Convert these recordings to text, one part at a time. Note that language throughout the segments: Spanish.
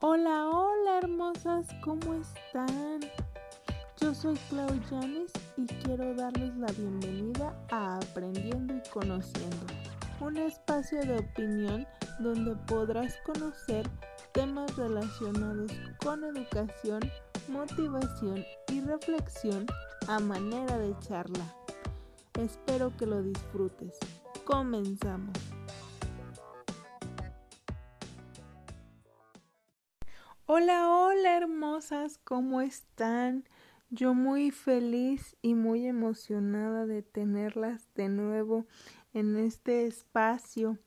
Hola, hola hermosas, ¿cómo están? Yo soy Clau Yanis y quiero darles la bienvenida a Aprendiendo y Conociendo, un espacio de opinión donde podrás conocer temas relacionados con educación, motivación y reflexión a manera de charla. Espero que lo disfrutes. Comenzamos. Hola, hola hermosas, ¿cómo están? Yo muy feliz y muy emocionada de tenerlas de nuevo en este espacio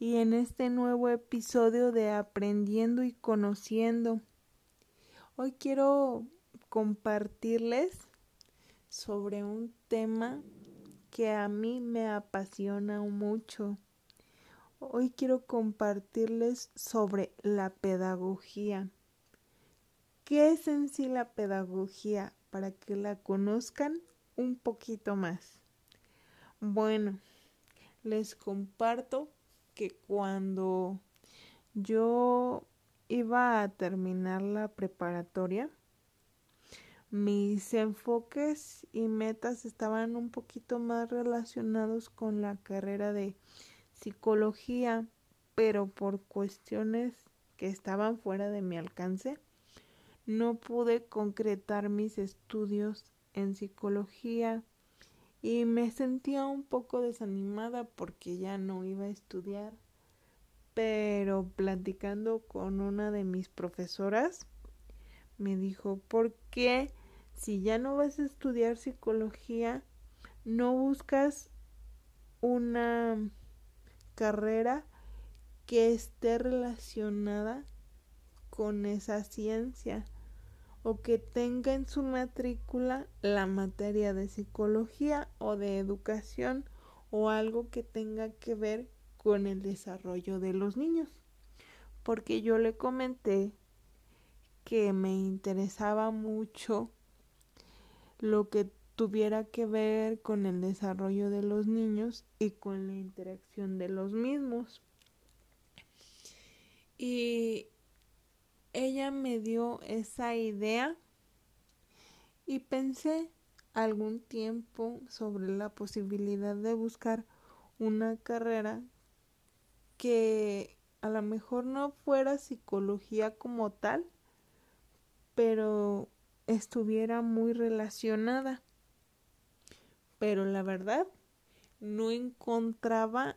y en este nuevo episodio de Aprendiendo y Conociendo. Hoy quiero compartirles sobre un tema que a mí me apasiona mucho Hoy quiero compartirles sobre la pedagogía. ¿Qué es en sí la pedagogía? Para que la conozcan un poquito más. Bueno, les comparto que cuando yo iba a terminar la preparatoria, mis enfoques y metas estaban un poquito más relacionados con la carrera de psicología, pero por cuestiones que estaban fuera de mi alcance, no pude concretar mis estudios en psicología y me sentía un poco desanimada porque ya no iba a estudiar. Pero platicando con una de mis profesoras, me dijo, ¿por qué si ya no vas a estudiar psicología, no buscas una carrera que esté relacionada con esa ciencia o que tenga en su matrícula la materia de psicología o de educación o algo que tenga que ver con el desarrollo de los niños. Porque yo le comenté que me interesaba mucho lo que tuviera que ver con el desarrollo de los niños y con la interacción de los mismos. Y ella me dio esa idea y pensé algún tiempo sobre la posibilidad de buscar una carrera que a lo mejor no fuera psicología como tal, pero estuviera muy relacionada pero la verdad no encontraba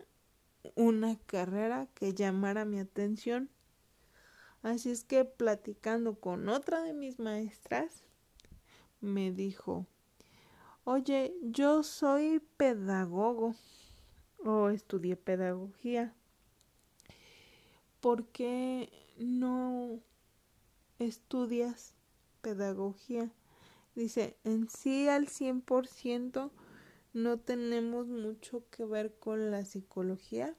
una carrera que llamara mi atención. Así es que platicando con otra de mis maestras, me dijo, oye, yo soy pedagogo o estudié pedagogía. ¿Por qué no estudias pedagogía? Dice, en sí al 100% no tenemos mucho que ver con la psicología,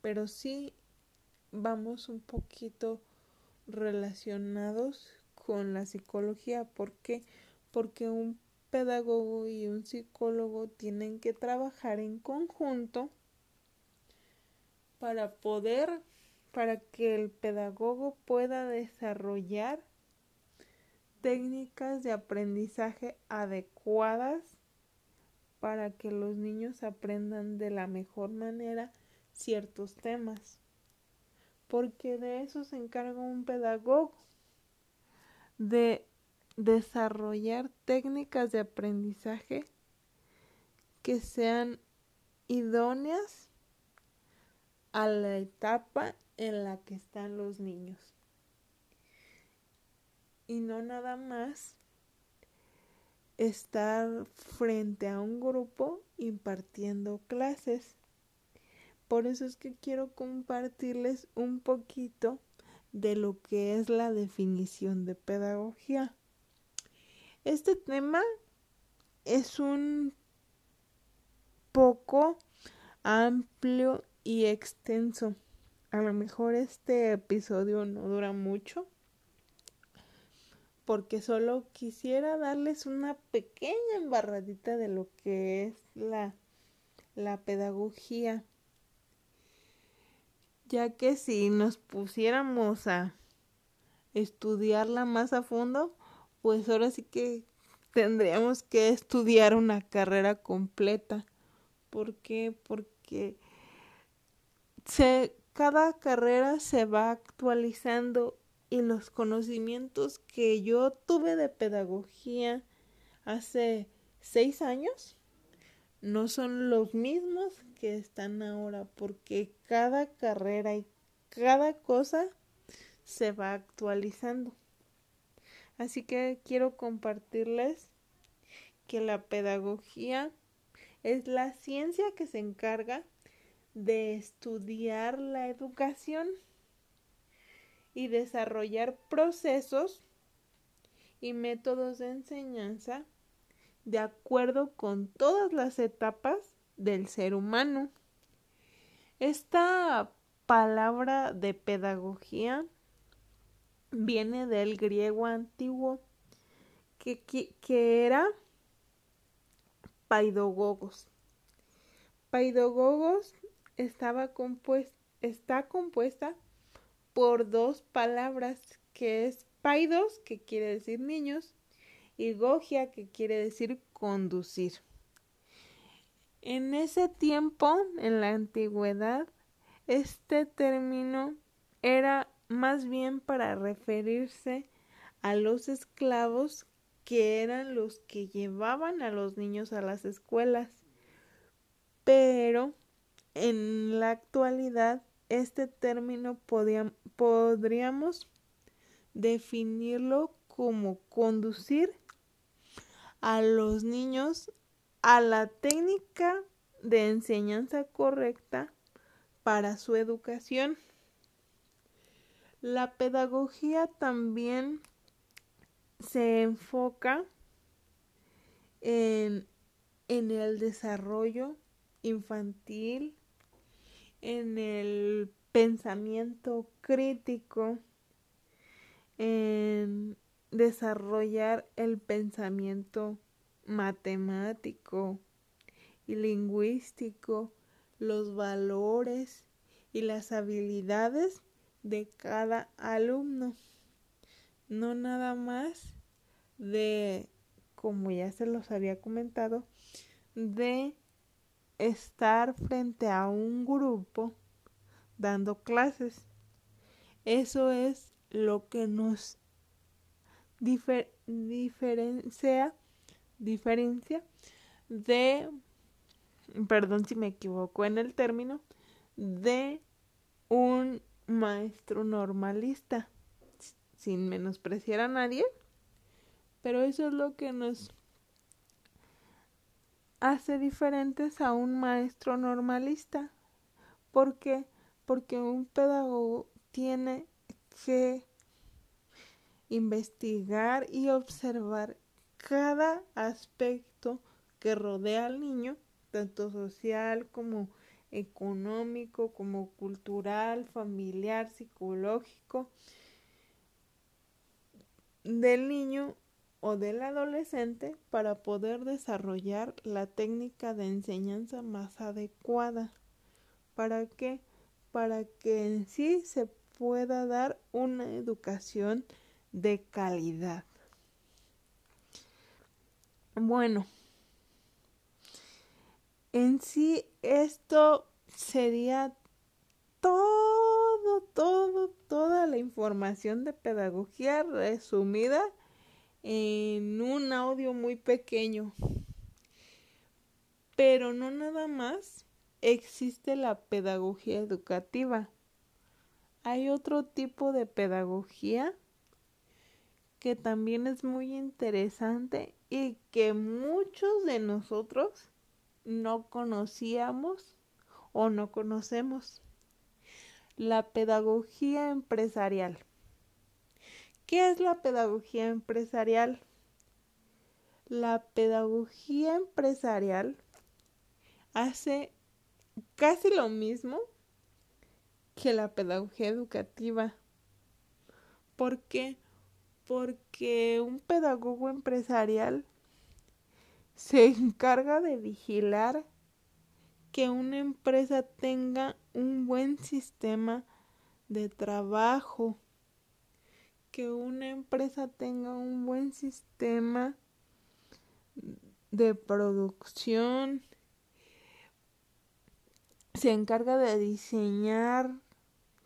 pero sí vamos un poquito relacionados con la psicología. ¿Por qué? Porque un pedagogo y un psicólogo tienen que trabajar en conjunto para poder, para que el pedagogo pueda desarrollar técnicas de aprendizaje adecuadas para que los niños aprendan de la mejor manera ciertos temas. Porque de eso se encarga un pedagogo, de desarrollar técnicas de aprendizaje que sean idóneas a la etapa en la que están los niños. Y no nada más estar frente a un grupo impartiendo clases. Por eso es que quiero compartirles un poquito de lo que es la definición de pedagogía. Este tema es un poco amplio y extenso. A lo mejor este episodio no dura mucho, porque solo quisiera darles una pequeña embarradita de lo que es la, la pedagogía, ya que si nos pusiéramos a estudiarla más a fondo, pues ahora sí que tendríamos que estudiar una carrera completa. ¿Por qué? Porque se, cada carrera se va actualizando y los conocimientos que yo tuve de pedagogía hace seis años no son los mismos que están ahora porque cada carrera y cada cosa se va actualizando. Así que quiero compartirles que la pedagogía es la ciencia que se encarga de estudiar la educación y desarrollar procesos y métodos de enseñanza de acuerdo con todas las etapas del ser humano. Esta palabra de pedagogía viene del griego antiguo que, que, era paidogogos. Paidogogos estaba está compuesta por dos palabras que es paidos, que quiere decir niños, y gogia, que quiere decir conducir. En ese tiempo, en la antigüedad, este término era más bien para referirse a los esclavos que eran los que llevaban a los niños a las escuelas. Pero en la actualidad este término podríamos definirlo como conducir a los niños a la técnica de enseñanza correcta para su educación. La pedagogía también se enfoca en, en el desarrollo infantil, en el pensamiento crítico, en desarrollar el pensamiento matemático y lingüístico, los valores y las habilidades de cada alumno. No nada más de, como ya se los había comentado, de estar frente a un grupo dando clases. Eso es lo que nos diferencia, diferencia de, perdón si me equivoco en el término, de un maestro normalista, sin menospreciar a nadie, pero eso es lo que nos hace diferentes a un maestro normalista. ¿Por qué? Porque un pedagogo tiene que investigar y observar cada aspecto que rodea al niño, tanto social como económico, como cultural, familiar, psicológico, del niño o del adolescente para poder desarrollar la técnica de enseñanza más adecuada. ¿Para qué? Para que en sí se pueda dar una educación de calidad. Bueno, en sí esto sería todo, todo, toda la información de pedagogía resumida en un audio muy pequeño. Pero no nada más existe la pedagogía educativa. Hay otro tipo de pedagogía que también es muy interesante y que muchos de nosotros no conocíamos o no conocemos. La pedagogía empresarial. ¿Qué es la pedagogía empresarial? La pedagogía empresarial hace casi lo mismo que la pedagogía educativa. ¿Por qué? Porque un pedagogo empresarial se encarga de vigilar que una empresa tenga un buen sistema de trabajo que una empresa tenga un buen sistema de producción, se encarga de diseñar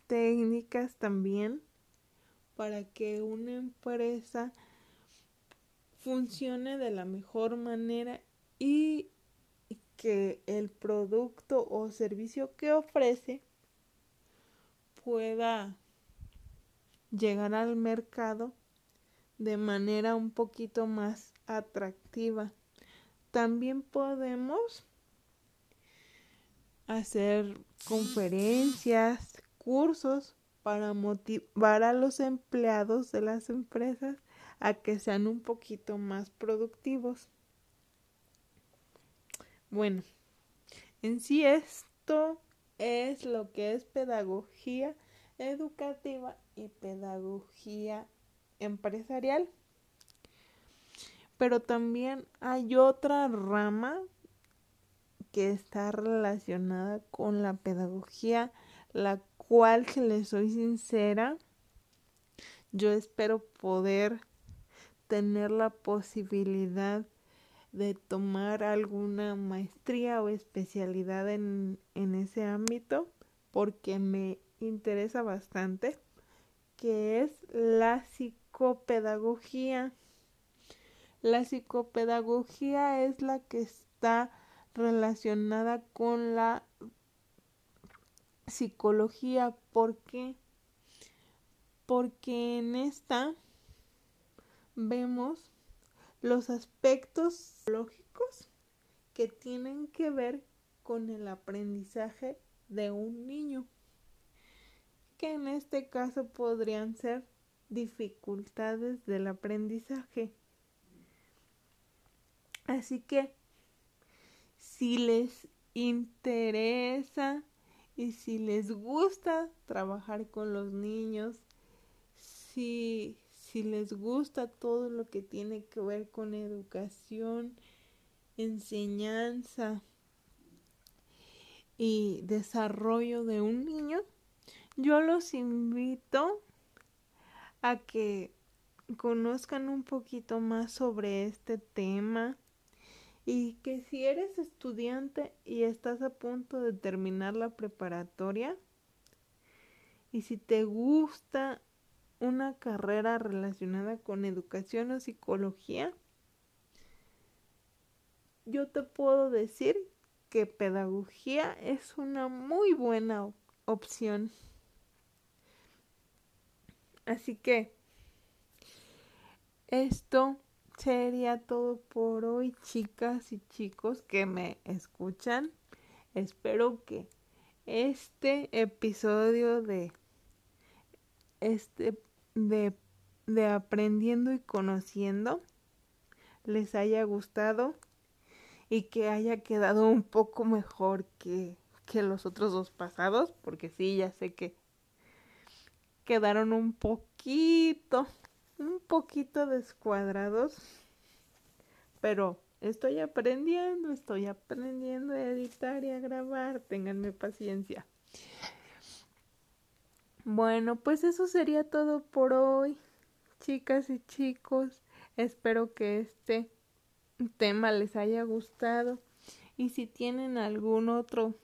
técnicas también para que una empresa funcione de la mejor manera y que el producto o servicio que ofrece pueda llegar al mercado de manera un poquito más atractiva. También podemos hacer conferencias, cursos para motivar a los empleados de las empresas a que sean un poquito más productivos. Bueno, en sí esto es lo que es pedagogía educativa y pedagogía empresarial. Pero también hay otra rama que está relacionada con la pedagogía, la cual, si les soy sincera, yo espero poder tener la posibilidad de tomar alguna maestría o especialidad en, en ese ámbito porque me interesa bastante, que es la psicopedagogía. La psicopedagogía es la que está relacionada con la psicología. ¿Por qué? Porque en esta vemos los aspectos lógicos que tienen que ver con el aprendizaje de un niño, que en este caso podrían ser dificultades del aprendizaje. Así que si les interesa y si les gusta trabajar con los niños, si, si les gusta todo lo que tiene que ver con educación, enseñanza y desarrollo de un niño, yo los invito a que conozcan un poquito más sobre este tema y que si eres estudiante y estás a punto de terminar la preparatoria y si te gusta una carrera relacionada con educación o psicología, yo te puedo decir que pedagogía es una muy buena opción. Así que esto sería todo por hoy, chicas y chicos que me escuchan. Espero que este episodio de este de, de aprendiendo y conociendo les haya gustado y que haya quedado un poco mejor que, que los otros dos pasados, porque sí, ya sé que quedaron un poquito un poquito descuadrados, pero estoy aprendiendo, estoy aprendiendo a editar y a grabar, ténganme paciencia. Bueno, pues eso sería todo por hoy, chicas y chicos. Espero que este tema les haya gustado y si tienen algún otro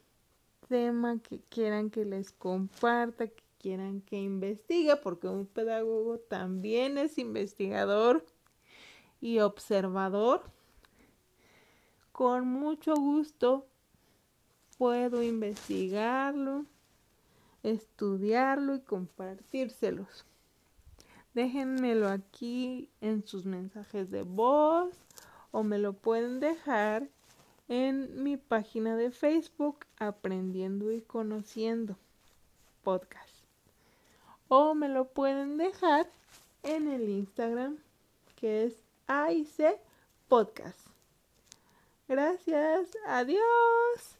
tema que quieran que les comparta, que quieran que investigue, porque un pedagogo también es investigador y observador. Con mucho gusto puedo investigarlo, estudiarlo y compartírselos. Déjenmelo aquí en sus mensajes de voz o me lo pueden dejar en mi página de Facebook Aprendiendo y Conociendo Podcast o me lo pueden dejar en el Instagram que es AIC Podcast. Gracias, adiós.